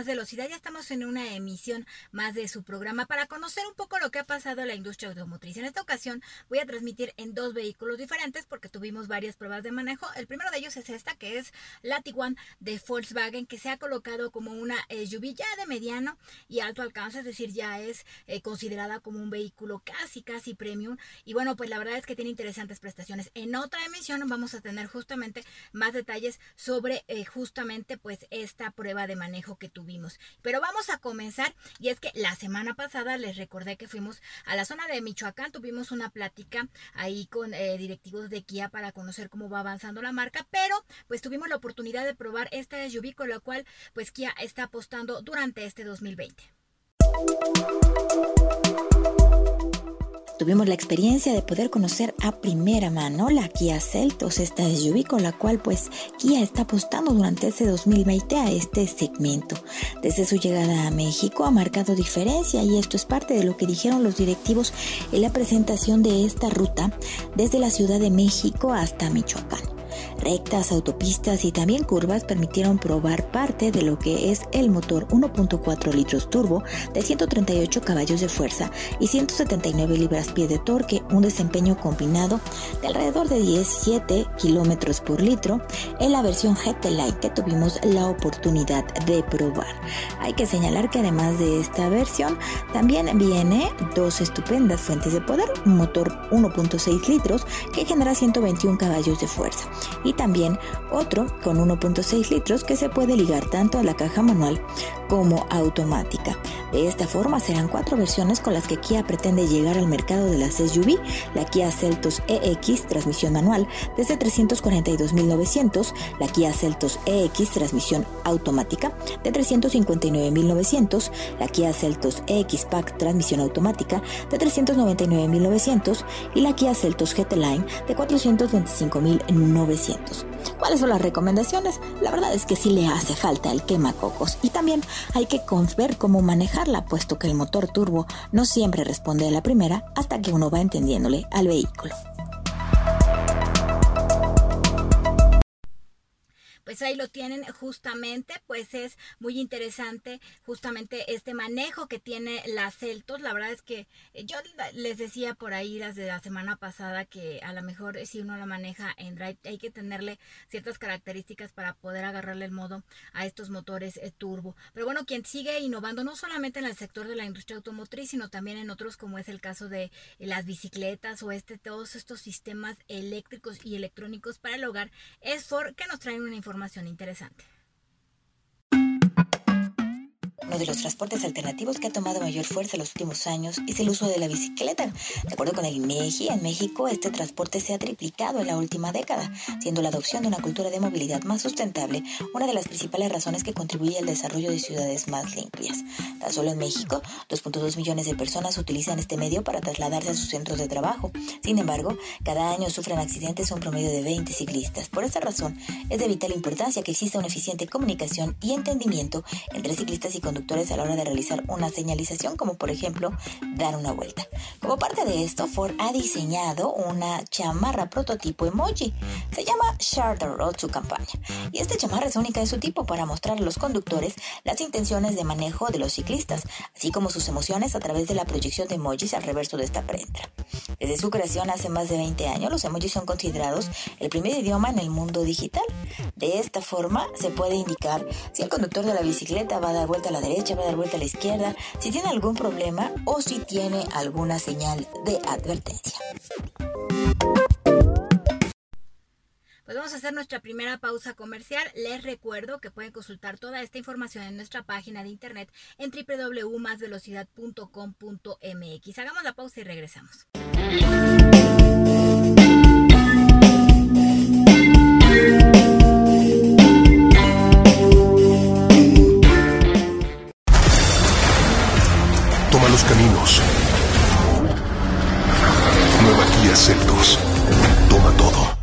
Más Velocidad. Ya estamos en una emisión más de su programa para conocer un poco lo que ha pasado en la industria automotriz. En esta ocasión voy a transmitir en dos vehículos diferentes porque tuvimos varias pruebas de manejo. El primero de ellos es esta, que es la Tiguan de Volkswagen, que se ha colocado como una SUV ya de mediano y alto alcance, es decir, ya es eh, considerada como un vehículo casi, casi premium. Y bueno, pues la verdad es que tiene interesantes prestaciones. En otra emisión vamos a tener justamente más detalles sobre eh, justamente pues esta prueba de manejo que tuvimos. Pero vamos a comenzar y es que la semana pasada les recordé que fuimos a la zona de Michoacán, tuvimos una plática ahí con eh, directivos de Kia para conocer cómo va avanzando la marca, pero pues tuvimos la oportunidad de probar esta SUV con la cual pues Kia está apostando durante este 2020. Tuvimos la experiencia de poder conocer a primera mano la Kia Celtos, esta SUV con la cual pues Kia está apostando durante ese 2020 a este segmento. Desde su llegada a México ha marcado diferencia y esto es parte de lo que dijeron los directivos en la presentación de esta ruta desde la Ciudad de México hasta Michoacán. Rectas, autopistas y también curvas permitieron probar parte de lo que es el motor 1.4 litros turbo de 138 caballos de fuerza y 179 libras-pie de torque, un desempeño combinado de alrededor de 17 kilómetros por litro en la versión GT que tuvimos la oportunidad de probar. Hay que señalar que además de esta versión también viene dos estupendas fuentes de poder, un motor 1.6 litros que genera 121 caballos de fuerza y también otro con 1.6 litros que se puede ligar tanto a la caja manual como automática. De esta forma serán cuatro versiones con las que Kia pretende llegar al mercado de las SUV, la Kia Celtos EX transmisión manual desde 342.900, la Kia Celtos EX transmisión automática de 359.900, la Kia Celtos EX Pack transmisión automática de 399.900 y la Kia Celtos GT Line de 425.900. ¿Cuáles son las recomendaciones? La verdad es que sí le hace falta el quemacocos y también hay que ver cómo manejarla, puesto que el motor turbo no siempre responde a la primera hasta que uno va entendiéndole al vehículo. Pues ahí lo tienen justamente, pues es muy interesante justamente este manejo que tiene la Celtos. La verdad es que eh, yo les decía por ahí desde la semana pasada que a lo mejor si uno la maneja en drive hay que tenerle ciertas características para poder agarrarle el modo a estos motores eh, turbo. Pero bueno, quien sigue innovando no solamente en el sector de la industria automotriz, sino también en otros como es el caso de las bicicletas o este todos estos sistemas eléctricos y electrónicos para el hogar es Ford que nos traen una información interesante uno de los transportes alternativos que ha tomado mayor fuerza en los últimos años es el uso de la bicicleta. De acuerdo con el INEGI, en México este transporte se ha triplicado en la última década, siendo la adopción de una cultura de movilidad más sustentable una de las principales razones que contribuye al desarrollo de ciudades más limpias. Tan solo en México, 2.2 millones de personas utilizan este medio para trasladarse a sus centros de trabajo. Sin embargo, cada año sufren accidentes un promedio de 20 ciclistas. Por esta razón, es de vital importancia que exista una eficiente comunicación y entendimiento entre ciclistas y conductores a la hora de realizar una señalización, como por ejemplo dar una vuelta. Como parte de esto, Ford ha diseñado una chamarra prototipo emoji. Se llama Share Road su campaña. Y esta chamarra es única de su tipo para mostrar a los conductores las intenciones de manejo de los ciclistas, así como sus emociones a través de la proyección de emojis al reverso de esta prenda. Desde su creación hace más de 20 años, los emojis son considerados el primer idioma en el mundo digital. De esta forma, se puede indicar si el conductor de la bicicleta va a dar vuelta a la derecha, va a dar vuelta a la izquierda, si tiene algún problema o si tiene alguna señal de advertencia. Pues vamos a hacer nuestra primera pausa comercial. Les recuerdo que pueden consultar toda esta información en nuestra página de internet en www.masvelocidad.com.mx. Hagamos la pausa y regresamos. Los caminos. Nueva Kia Celtos. Toma todo.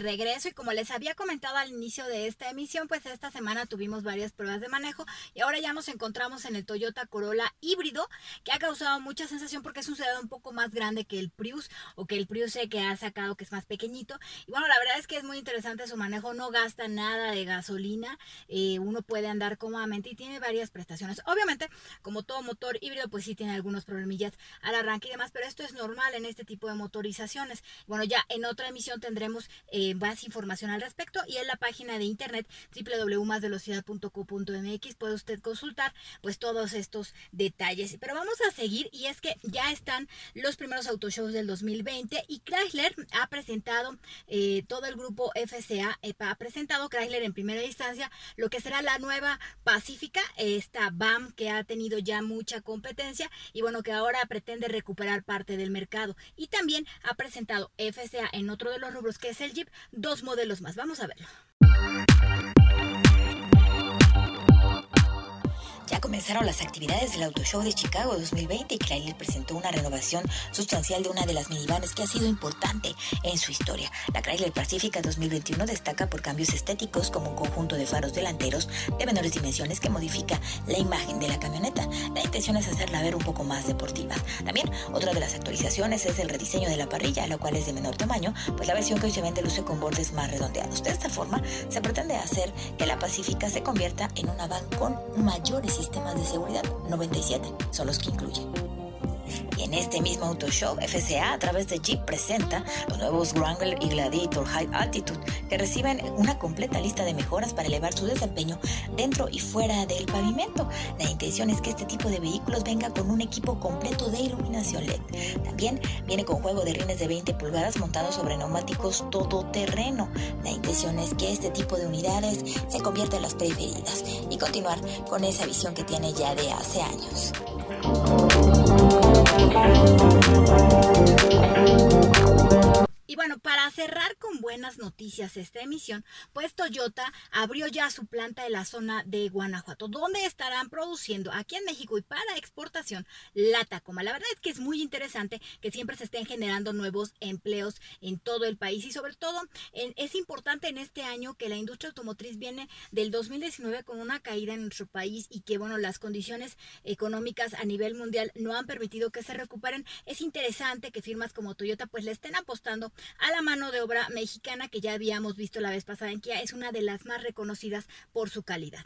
Regreso y como les había comentado al inicio de esta emisión, pues esta semana tuvimos varias pruebas de manejo y ahora ya nos encontramos en el Toyota Corolla híbrido que ha causado mucha sensación porque es un sedán un poco más grande que el Prius o que el Prius C que ha sacado que es más pequeñito. Y bueno, la verdad es que es muy interesante su manejo, no gasta nada de gasolina, eh, uno puede andar cómodamente y tiene varias prestaciones. Obviamente, como todo motor híbrido, pues sí tiene algunos problemillas al arranque y demás, pero esto es normal en este tipo de motorizaciones. Bueno, ya en otra emisión tendremos eh, más información al respecto y en la página de internet www.masvelocidad.co.mx puede usted consultar pues todos estos detalles. Pero vamos a seguir y es que ya están los primeros autoshows del 2020 y Chrysler ha presentado, eh, todo el grupo FCA ha presentado Chrysler en primera instancia lo que será la nueva Pacífica, esta BAM que ha tenido ya mucha competencia y bueno que ahora pretende recuperar parte del mercado y también ha presentado FCA en otro de los rubros que es el Jeep, dos modelos más. Vamos a verlo. Comenzaron las actividades del Auto Show de Chicago 2020 y Chrysler presentó una renovación sustancial de una de las minivanes que ha sido importante en su historia. La Chrysler Pacifica 2021 destaca por cambios estéticos como un conjunto de faros delanteros de menores dimensiones que modifica la imagen de la camioneta. La intención es hacerla ver un poco más deportiva. También otra de las actualizaciones es el rediseño de la parrilla, la cual es de menor tamaño, pues la versión que hoy se vende luce con bordes más redondeados. De esta forma se pretende hacer que la Pacifica se convierta en una van con mayores sistemas de seguridad, 97 son los que incluyen. Y en este mismo Auto Show, FCA a través de Jeep presenta los nuevos Wrangler y Gladiator High Altitude, que reciben una completa lista de mejoras para elevar su desempeño dentro y fuera del pavimento. La intención es que este tipo de vehículos venga con un equipo completo de iluminación LED. También viene con juego de rines de 20 pulgadas montados sobre neumáticos todoterreno. La intención es que este tipo de unidades se convierta en las preferidas y continuar con esa visión que tiene ya de hace años. Y noticias esta emisión, pues Toyota abrió ya su planta en la zona de Guanajuato, donde estarán produciendo aquí en México y para exportación la Tacoma. La verdad es que es muy interesante que siempre se estén generando nuevos empleos en todo el país y sobre todo es importante en este año que la industria automotriz viene del 2019 con una caída en nuestro país y que bueno, las condiciones económicas a nivel mundial no han permitido que se recuperen. Es interesante que firmas como Toyota pues le estén apostando a la mano de obra mexicana que ya habíamos visto la vez pasada en Kia. Es una de las más reconocidas por su calidad.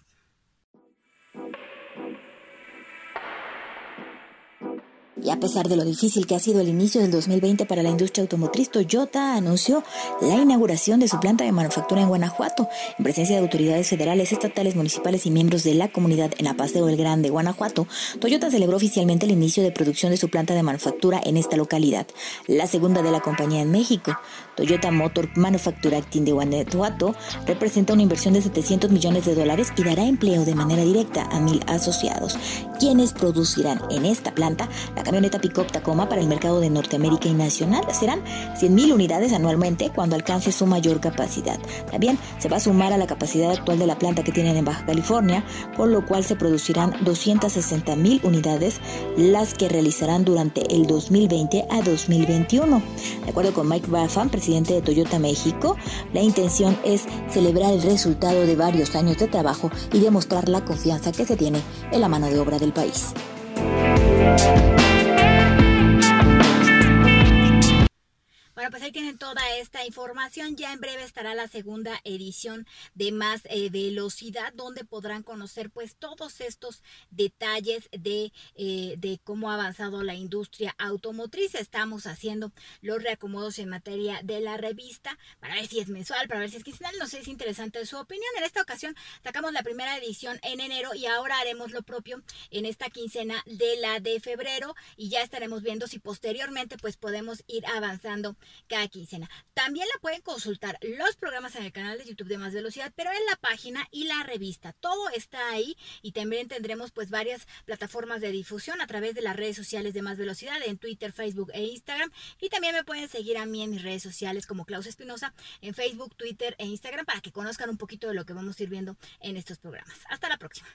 Y a pesar de lo difícil que ha sido el inicio del 2020 para la industria automotriz, Toyota anunció la inauguración de su planta de manufactura en Guanajuato, en presencia de autoridades federales, estatales, municipales y miembros de la comunidad en la Paseo El Grande, Guanajuato. Toyota celebró oficialmente el inicio de producción de su planta de manufactura en esta localidad, la segunda de la compañía en México. Toyota Motor Manufacturing de Guanajuato representa una inversión de 700 millones de dólares y dará empleo de manera directa a mil asociados, quienes producirán en esta planta la camioneta Pickup Tacoma para el mercado de Norteamérica y nacional. Serán 100.000 unidades anualmente cuando alcance su mayor capacidad. También se va a sumar a la capacidad actual de la planta que tienen en Baja California, con lo cual se producirán 260.000 unidades, las que realizarán durante el 2020 a 2021. De acuerdo con Mike Baffan, presidente de Toyota México, la intención es celebrar el resultado de varios años de trabajo y demostrar la confianza que se tiene en la mano de obra del país. Bueno, pues ahí tienen toda esta información. Ya en breve estará la segunda edición de Más eh, Velocidad, donde podrán conocer pues todos estos detalles de, eh, de cómo ha avanzado la industria automotriz. Estamos haciendo los reacomodos en materia de la revista para ver si es mensual, para ver si es quincenal. No sé, es interesante su opinión. En esta ocasión sacamos la primera edición en enero y ahora haremos lo propio en esta quincena de la de febrero y ya estaremos viendo si posteriormente pues podemos ir avanzando cada quincena. También la pueden consultar los programas en el canal de YouTube de Más Velocidad, pero en la página y la revista. Todo está ahí y también tendremos pues varias plataformas de difusión a través de las redes sociales de Más Velocidad en Twitter, Facebook e Instagram. Y también me pueden seguir a mí en mis redes sociales como Klaus Espinosa en Facebook, Twitter e Instagram para que conozcan un poquito de lo que vamos a ir viendo en estos programas. Hasta la próxima.